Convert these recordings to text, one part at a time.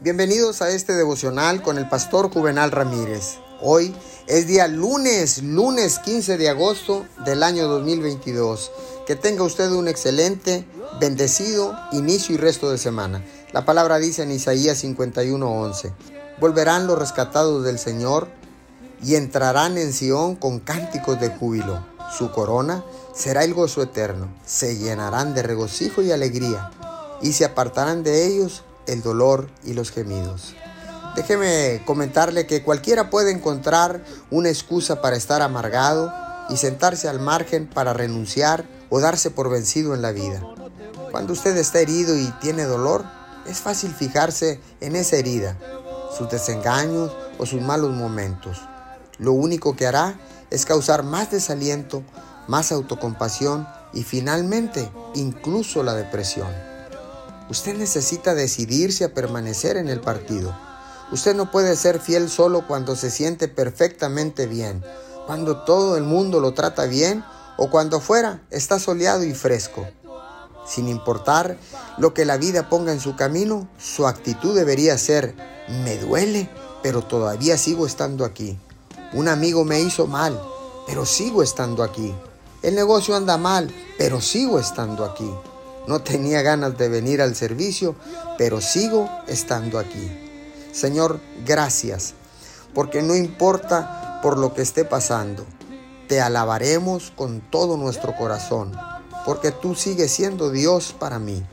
Bienvenidos a este devocional con el pastor Juvenal Ramírez. Hoy es día lunes, lunes 15 de agosto del año 2022. Que tenga usted un excelente, bendecido inicio y resto de semana. La palabra dice en Isaías 51:11, volverán los rescatados del Señor y entrarán en Sión con cánticos de júbilo. Su corona será el gozo eterno. Se llenarán de regocijo y alegría y se apartarán de ellos el dolor y los gemidos. Déjeme comentarle que cualquiera puede encontrar una excusa para estar amargado y sentarse al margen para renunciar o darse por vencido en la vida. Cuando usted está herido y tiene dolor, es fácil fijarse en esa herida, sus desengaños o sus malos momentos. Lo único que hará es causar más desaliento, más autocompasión y finalmente incluso la depresión. Usted necesita decidirse a permanecer en el partido. Usted no puede ser fiel solo cuando se siente perfectamente bien, cuando todo el mundo lo trata bien o cuando afuera está soleado y fresco. Sin importar lo que la vida ponga en su camino, su actitud debería ser, me duele, pero todavía sigo estando aquí. Un amigo me hizo mal, pero sigo estando aquí. El negocio anda mal, pero sigo estando aquí. No tenía ganas de venir al servicio, pero sigo estando aquí. Señor, gracias, porque no importa por lo que esté pasando, te alabaremos con todo nuestro corazón, porque tú sigues siendo Dios para mí,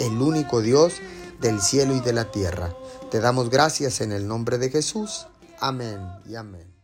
el único Dios del cielo y de la tierra. Te damos gracias en el nombre de Jesús. Amén y amén.